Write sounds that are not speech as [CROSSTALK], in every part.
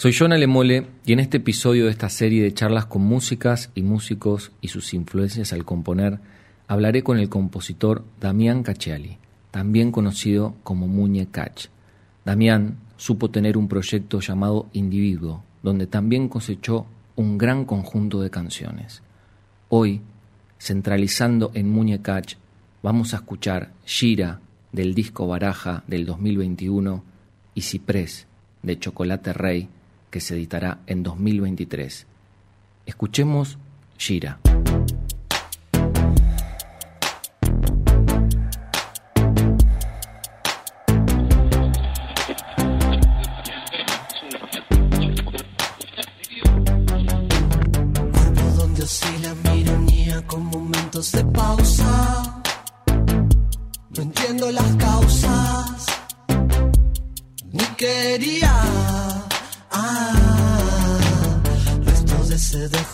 Soy Jonah Lemole y en este episodio de esta serie de charlas con músicas y músicos y sus influencias al componer, hablaré con el compositor Damián Cacciali, también conocido como Muñe Cach. Damián supo tener un proyecto llamado Individuo, donde también cosechó un gran conjunto de canciones. Hoy, centralizando en Muñe Cach, vamos a escuchar Gira del disco Baraja del 2021 y Ciprés de Chocolate Rey que se editará en 2023. Escuchemos Gira.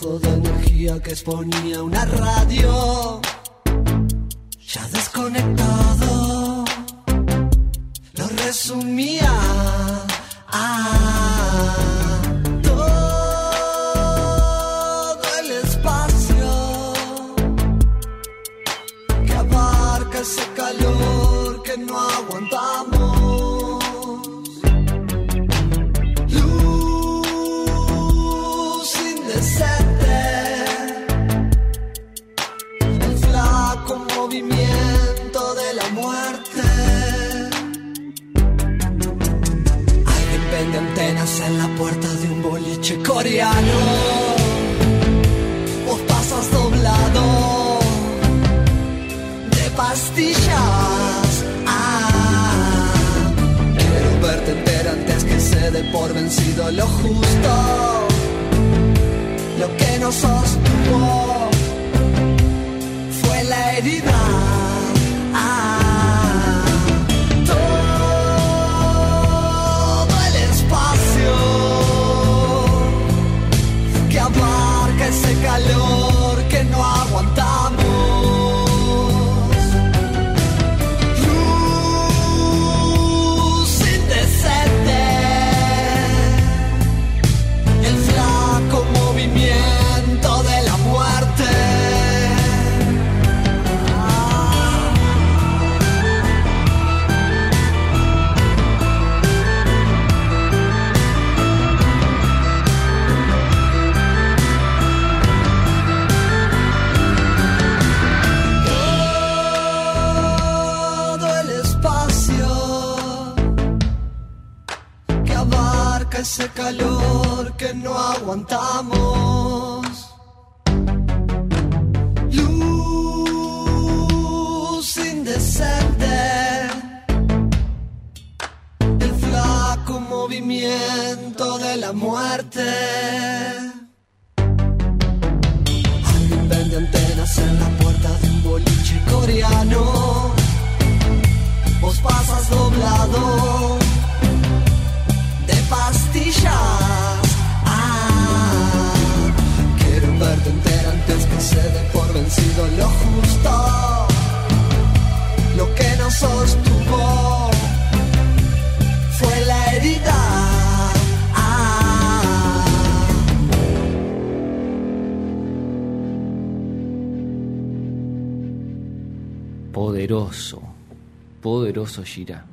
De energía que exponía una radio. Vencido movimiento de la muerte. Alguien vende antenas en la puerta de un boliche coreano. Vos pasas doblado de pastillas. Ah, quiero verte entera antes que se dé por vencido lo justo. Lo que nos sostuvo Poderoso, poderoso Gira.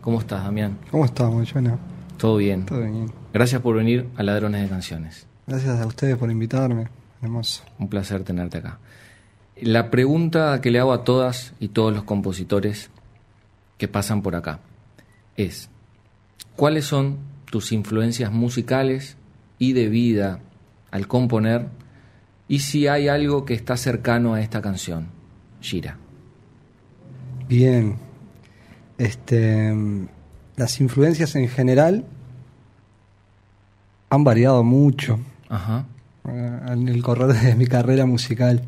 ¿Cómo estás, Damián? ¿Cómo estamos, Jonah? ¿Todo bien? Todo bien. Gracias por venir a Ladrones de Canciones. Gracias a ustedes por invitarme. Hermoso. Un placer tenerte acá. La pregunta que le hago a todas y todos los compositores que pasan por acá es, ¿cuáles son tus influencias musicales y de vida al componer? Y si hay algo que está cercano a esta canción, Gira. Bien. Este, las influencias en general han variado mucho Ajá. eh, en el correr de mi carrera musical.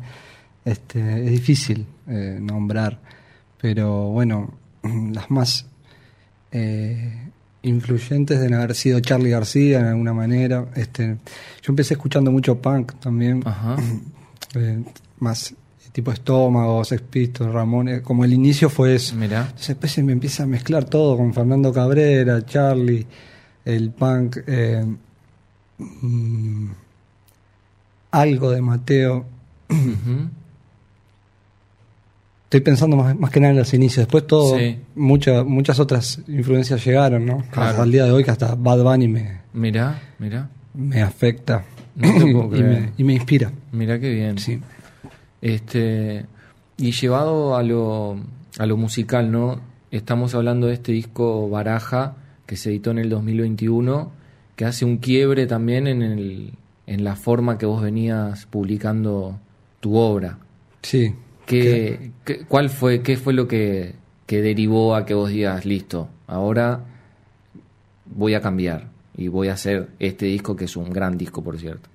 Este, es difícil eh, nombrar, pero bueno, [CLEARS THROAT] las más eh, influyentes deben haber sido Charlie García en alguna manera. Este, yo empecé escuchando mucho punk también, Ajá. [CLEARS THROAT] eh, más tipo Estómago, Sex Pistols, Ramones, como el inicio fue eso. Mirá. Entonces después se me empieza a mezclar todo con Fernando Cabrera, Charlie, el punk, eh, mm, algo de Mateo. Estoy pensando más, más que nada en los inicios. Después todo, Sí. muchas muchas otras influencias llegaron, ¿no? Claro. Hasta el día de hoy que hasta Bad Bunny me, Mirá, mirá. me afecta No te puedo [CLEARS THROAT] y, me, y me inspira. Mirá qué bien. Sí. Este, y llevado a lo, a lo musical, ¿no? Estamos hablando de este disco Baraja, que se editó en el 2021, que hace un quiebre también en, el, en la forma que vos venías publicando tu obra. Sí. ¿Qué, qué- ¿Cuál fue, qué fue lo que, que derivó a que vos digas, listo, ahora voy a cambiar y voy a hacer este disco que es un gran disco, por cierto?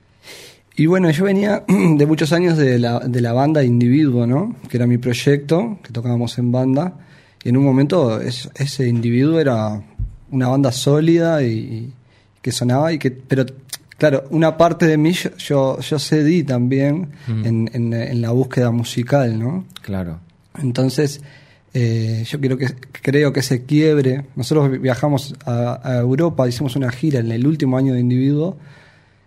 Y bueno, yo venía [CLEARS THROAT] de muchos años de la, de la banda Individuo, ¿no? Que era mi proyecto, que tocábamos en banda. Y en un momento es- ese Individuo era una banda sólida y, y que sonaba y que... Pero claro, una parte de mí yo, yo, yo cedí también Mm. en, en- en la búsqueda musical, ¿no? Claro. Entonces, eh, yo quiero que, creo que ese quiebre. Nosotros viajamos a, a Europa, hicimos una gira en el último año de individuo,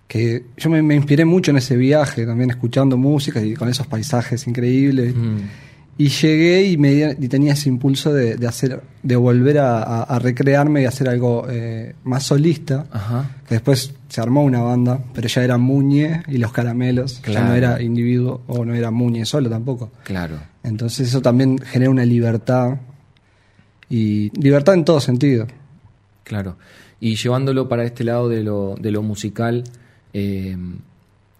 que yo me, me inspiré mucho en ese viaje, también escuchando música y con esos paisajes increíbles. Mm. Y llegué y, me, y tenía ese impulso de, de hacer, de volver a, a- a recrearme y hacer algo eh, más solista. Ajá. Que después se armó una banda, pero ya era Muñe y los caramelos. Ya no era individuo o no era Muñe solo tampoco. Claro. Entonces eso también genera una libertad y libertad en todo sentido. Claro. Y llevándolo para este lado de lo, de lo musical, eh,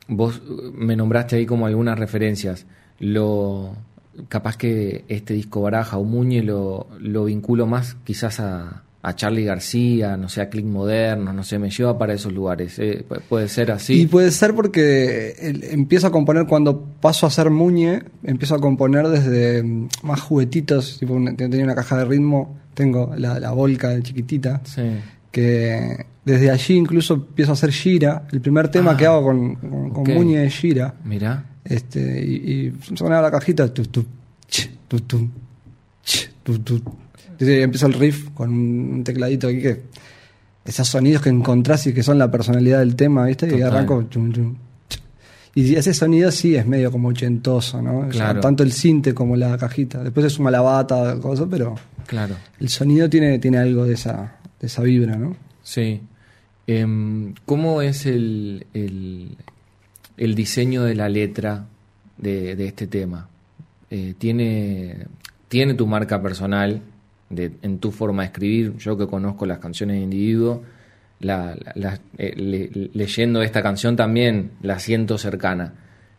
vos me nombraste ahí como algunas referencias. Lo capaz que este disco Baraja o Muñe lo, lo vinculo más quizás a, a Charlie García, no sé, a Click Moderno, no sé, me lleva para esos lugares. eh, pu- puede ser así. Y puede ser porque empiezo a componer cuando paso a ser Muñe, empiezo a componer desde mm, más juguetitos, tipo una- tenía una caja de ritmo, tengo la, la volca chiquitita, Sí. Que desde allí incluso empiezo a hacer gira, el primer tema Ah, que hago con, con. Muñe es gira. Mirá. Este, y, y sonaba la cajita, tu, tu, ch, tu, tu, ch, tu, tu. Entonces empieza el riff con un tecladito aquí que esos sonidos que encontrás y que son la personalidad del tema, ¿viste? Y arranco. chum, chum, ch. Y ese sonido sí es medio como ochentoso, ¿no? O sea, tanto el cinte como la cajita. Después se suma la bata, cosas, pero Claro. el sonido tiene, tiene algo de esa, de esa vibra, ¿no? Sí. Em, ¿Cómo es el, el, diseño de la letra de, este tema? Eh, ¿tiene, ¿Tiene tu marca personal en tu forma de escribir? Yo que conozco las canciones de individuo, eh, le- leyendo esta canción también la siento cercana.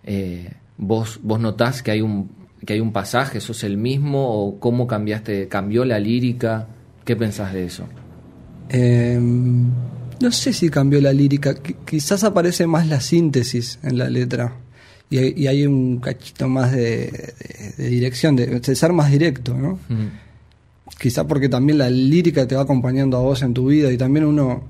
Eh, ¿vos, ¿Vos notás que hay un que hay un pasaje, sos el mismo o cómo cambiaste, cambió la lírica? ¿Qué pensás de eso? Eh, no sé si cambió la lírica, qui- quizás aparece más la síntesis en la letra y hay, y hay un cachito más de, de- de dirección, de, de ser más directo, ¿no? Mm. Quizá porque también la lírica te va acompañando a vos en tu vida y también uno,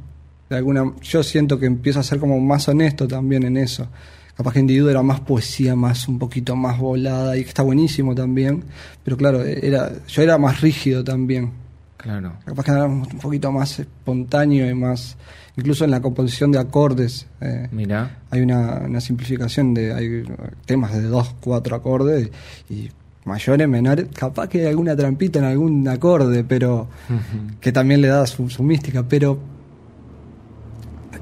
de alguna, yo siento que empieza a ser como más honesto también en eso. Capaz que individuo era más poesía, más un poquito más volada y que está buenísimo también, pero claro, era, yo era más rígido también. Claro. Capaz que era un poquito más espontáneo y más, incluso en la composición de acordes. eh, Mirá. hay una, una simplificación de hay temas de dos, cuatro acordes y, mayores, menores. Capaz que hay alguna trampita en algún acorde, pero que también le da su, su mística, pero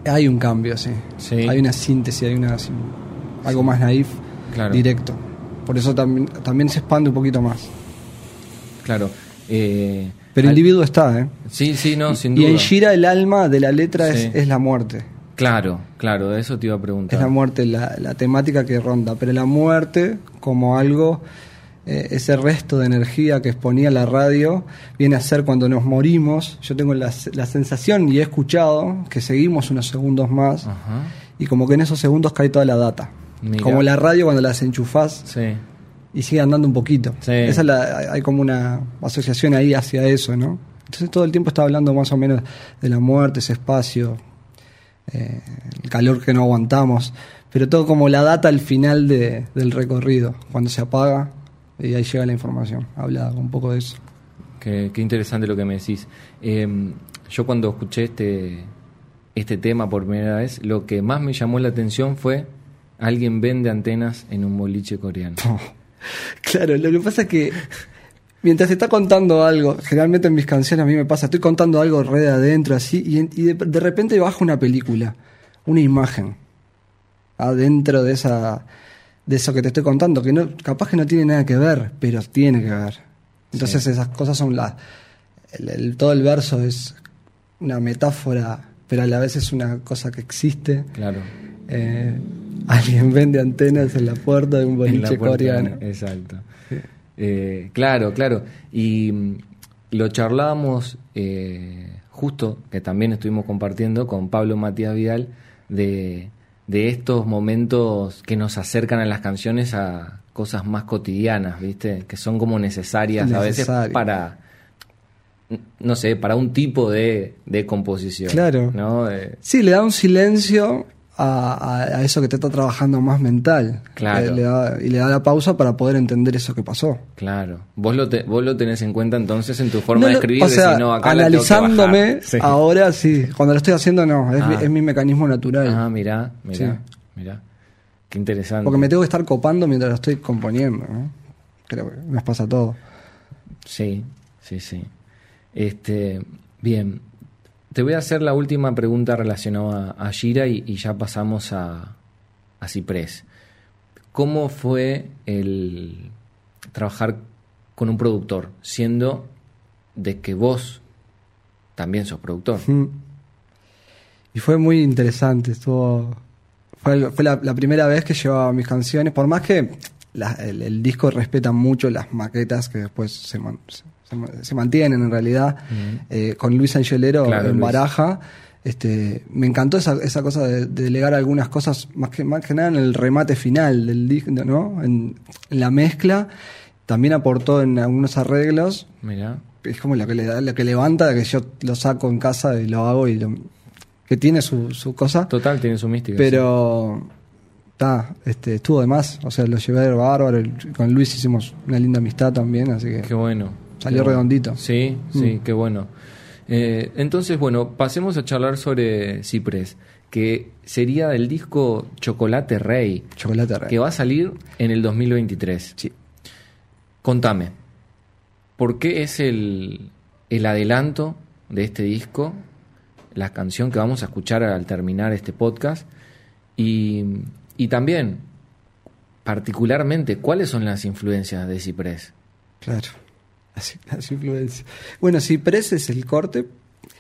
hay un cambio, sí. Sí. Hay una síntesis, hay una algo más naif, Claro. directo. Por eso también, también se expande un poquito más. Claro. Eh, Pero el al- individuo está, ¿eh? Sí, sí, no, sin y duda. en Shira el alma de la letra Sí. es, es la muerte. Claro, claro, de eso te iba a preguntar. Es la muerte la, la temática que ronda, pero la muerte como algo, eh, ese resto de energía que exponía la radio, viene a ser cuando nos morimos. Yo tengo la, la sensación y he escuchado que seguimos unos segundos más Ajá. y como que en esos segundos cae toda la data. Mira. Como la radio cuando la desenchufás Sí, y sigue andando un poquito. Sí. Esa es la- hay como una asociación ahí hacia eso, ¿no? Entonces todo el tiempo está hablando más o menos de la muerte, ese espacio, eh, el calor que no aguantamos, pero todo como la data al final de- del recorrido, cuando se apaga y ahí llega la información. Habla un poco de eso. qué, qué interesante lo que me decís. Eh, yo cuando escuché este, este tema por primera vez, lo que más me llamó la atención fue alguien vende antenas en un boliche coreano. Claro, lo que pasa es que mientras está contando algo, generalmente en mis canciones a mí me pasa, estoy contando algo re de adentro así y, de, de repente baja una película, una imagen adentro de esa de eso que te estoy contando, que no capaz que no tiene nada que ver, pero tiene que ver. Entonces esas cosas son las el- el- todo el verso es una metáfora, pero a la vez es una cosa que existe. Claro. Eh, alguien vende antenas en la puerta de un boliche puerta, coreano. Exacto. Eh, claro, claro. Y mm, lo charlábamos eh, justo, que también estuvimos compartiendo con Pablo Matías Vidal, de, de estos momentos que nos acercan a las canciones a cosas más cotidianas, ¿viste? Que son como necesarias a veces para, no sé, para un tipo de, de composición. Claro. ¿no? Eh, Sí, le da un silencio a, eso que te está trabajando más mental. Claro. Eh, le da- y le da la pausa para poder entender eso que pasó. Claro. Vos lo, te- vos lo tenés en cuenta entonces en tu forma No de escribir. o sea, no, acá analizándome. Sí. ahora sí. Cuando lo estoy haciendo no, es, mi, Ah. es mi mecanismo natural. Ah, mirá, mirá, Sí. mirá. Qué interesante. Porque me tengo que estar copando mientras lo estoy componiendo. ¿no? Creo que nos pasa a todos. Sí, sí, sí. Este, bien. Te voy a hacer la última pregunta relacionada a Gira y, ya pasamos a, a Ciprés. ¿Cómo fue el trabajar con un productor, siendo de que vos también sos productor? Mm. Y fue muy interesante, estuvo... Fue, la, primera vez que llevaba mis canciones, por más que el, disco respeta mucho las maquetas que después se, se, se- se mantienen en realidad, eh, con Luis Angelero Claro, en Luis. Baraja. Este, me encantó esa, esa cosa de, de delegar algunas cosas, más que, más que nada en el remate final del disco, ¿no? En, en la mezcla. También aportó en algunos arreglos, Mirá. es como lo que le da, lo que levanta, que yo lo saco en casa y lo hago y lo, que tiene su, su cosa. Total, tiene su mística. Pero está, este, estuvo de más, o sea, lo llevé a bárbaro, el- con Luis hicimos una linda amistad también, así que Qué bueno. Salió Qué bueno. redondito. Sí, sí, Mm. qué bueno. Eh, entonces, bueno, pasemos a charlar sobre Ciprés, que sería del disco Chocolate Rey, chocolate rey. que va a salir en el 2023. Sí. Contame, ¿por qué es el, el adelanto de este disco, la canción que vamos a escuchar al terminar este podcast? Y, y también, particularmente, ¿cuáles son las influencias de Ciprés? Claro, las, influencias. Bueno, si Pres es el corte,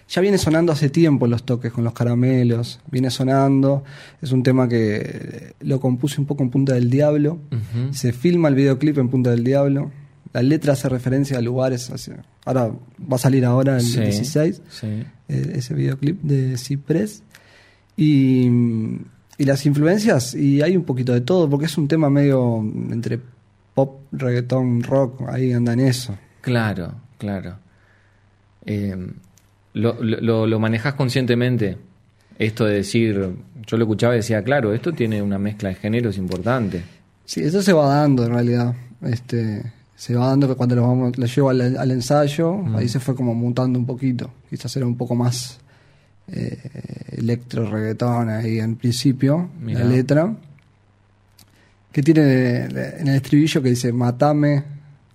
ya viene sonando hace tiempo los toques con los caramelos, viene sonando, es un tema que lo compuse un poco en Punta del Diablo, se filma el videoclip en Punta del Diablo, la letra hace referencia a lugares, hacia- ahora va a salir ahora el Sí, 16, sí. eh, ese videoclip de Ciprés. Y, y las influencias, y hay un poquito de todo, porque es un tema medio entre pop, reggaetón, rock, ahí anda en eso. Claro, claro. Eh, lo, lo, lo- lo manejas conscientemente? Esto de decir, yo lo escuchaba y decía, claro, esto tiene una mezcla de géneros importante. Sí, eso se va dando en realidad. Este, se va dando que cuando lo, vamos, lo llevo al, al ensayo, ahí se fue como mutando un poquito. Quizás era un poco más eh, electro reggaetón ahí en principio, Mirá. la letra. Que tiene en el estribillo que dice, matame,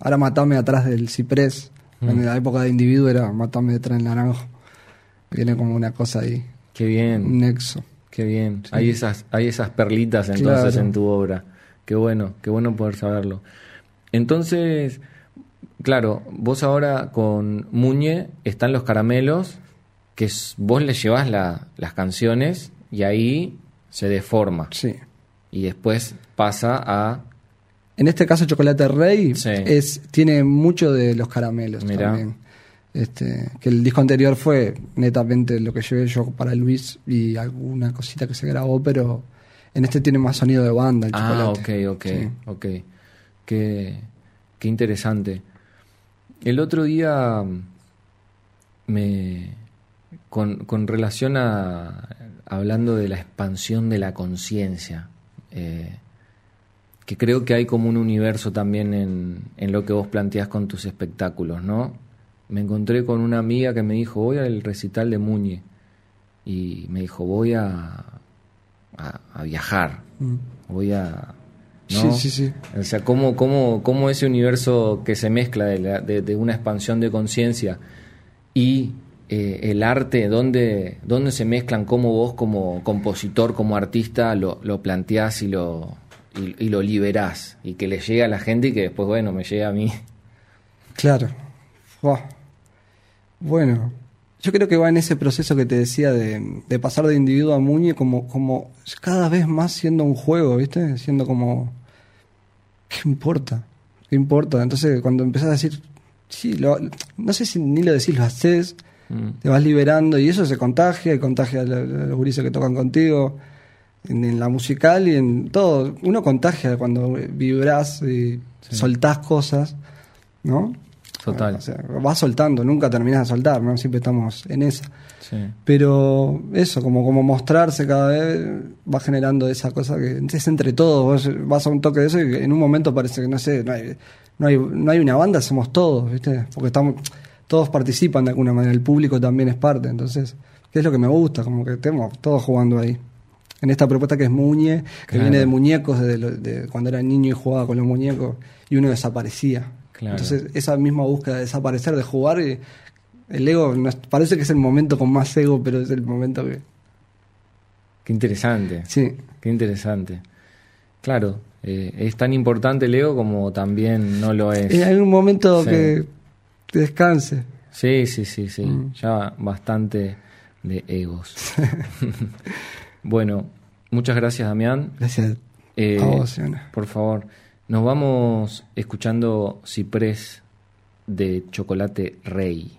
ahora matame atrás del ciprés. En la época de individuo era matame detrás del naranjo. Viene como una cosa ahí, Qué bien, un nexo. qué bien. Hay, esas, hay esas perlitas entonces Claro. en tu obra. Qué bueno, qué bueno poder saberlo. Entonces, claro, vos ahora con Muñe están los caramelos, que vos le llevas la- las canciones y ahí se deforma. Sí. Y después pasa a En este caso, Chocolate Rey Sí. es, tiene mucho de los caramelos Mirá. también. Este, que el disco anterior fue netamente lo que llevé yo para Luis y alguna cosita que se grabó, pero en este tiene más sonido de banda el Ah, chocolate. ok, ok, Sí. ok. Qué, qué interesante. El otro día mm, me con, con relación a hablando de la expansión de la conciencia, eh, que creo que hay como un universo también en, en lo que vos planteás con tus espectáculos, ¿no? Me encontré con una amiga que me dijo, voy al recital de Muñe. y me dijo, voy a, a, a viajar, Mm. voy a... Sí, ¿no? sí, sí. O sea, cómo, cómo, cómo ese universo que se mezcla de, la- de- de una expansión de conciencia y eh, el arte, dónde, dónde se mezclan, cómo vos como compositor, como artista, lo, lo planteás y lo, y, y lo liberás, y que le llegue a la gente y que después, bueno, me llegue a mí. Claro. Buah. Bueno, yo creo que va en ese proceso que te decía de, de pasar de individuo a muñe como, como cada vez más siendo un juego, ¿viste? Siendo como... ¿Qué importa? ¿Qué importa? Entonces cuando empezás a decir, sí, lo- no sé si ni lo decís, lo haces, Mm. te vas liberando y eso se contagia y contagia a lo- a los gurises que tocan contigo, en, en la musical y en todo. Uno contagia cuando vibras y soltás cosas, ¿no? Total. O sea, vas soltando, nunca terminas de soltar, ¿no? Siempre estamos en esa. Sí. Pero eso, como, como mostrarse cada vez, va generando esa cosa que es entre todos. Vos vas a un toque de eso y en un momento parece que, no sé, no hay, no hay, no hay una banda, somos todos, ¿viste? Porque estamos, todos participan de alguna manera, el público también es parte. Entonces, ¿qué es lo que me gusta? Como que estemos todos jugando ahí. En esta propuesta que es Muñe, que Claro. viene de muñecos, desde lo- de cuando era niño y jugaba con los muñecos, y uno desaparecía. Claro. Entonces, esa misma búsqueda de desaparecer, de jugar, y el ego, parece que es el momento con más ego, pero es el momento que... Qué interesante. Sí, Qué interesante. Claro, eh, es tan importante el ego como también no lo es. Eh, hay un momento Sí. que te descanse. Sí, sí, sí, sí. Mm. Ya bastante de egos. [LAUGHS] bueno, muchas gracias, Damián. Gracias Eh, a vos, Iona. por favor, nos vamos escuchando Ciprés de Chocolate Rey.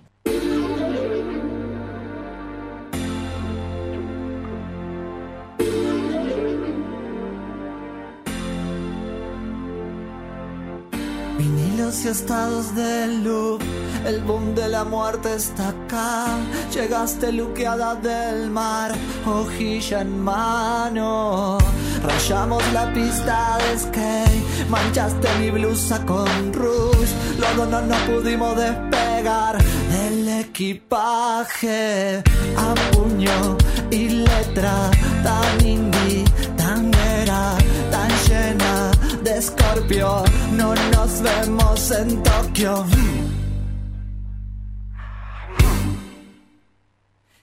Vinilos y estados del loop, el boom de la muerte está acá. Llegaste luqueada del mar, hojilla en mano. Rayamos la pista de skate, manchaste mi blusa con rouge. Luego no nos pudimos despegar del equipaje. A puño y letra, tan indie, tan era, tan llena de escorpio. No nos vemos en Tokio.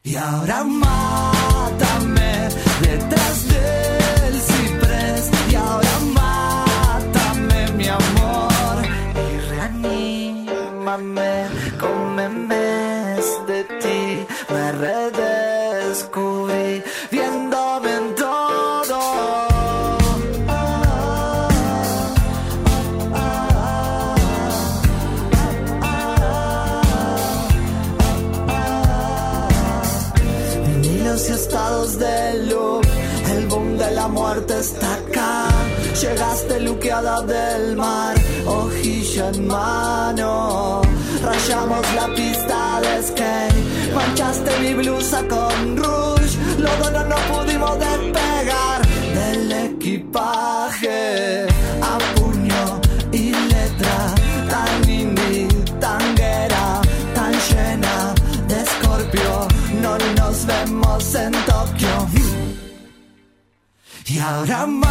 Y ahora mátame detrás del Luqueada del mar, hojilla en mano. Rayamos la pista de skate, manchaste mi blusa con rouge. Luego no nos pudimos despegar del equipaje. A puño y letra, tan indie, tan guera, tan llena de escorpio. No nos vemos en Tokio. Y ahora mátame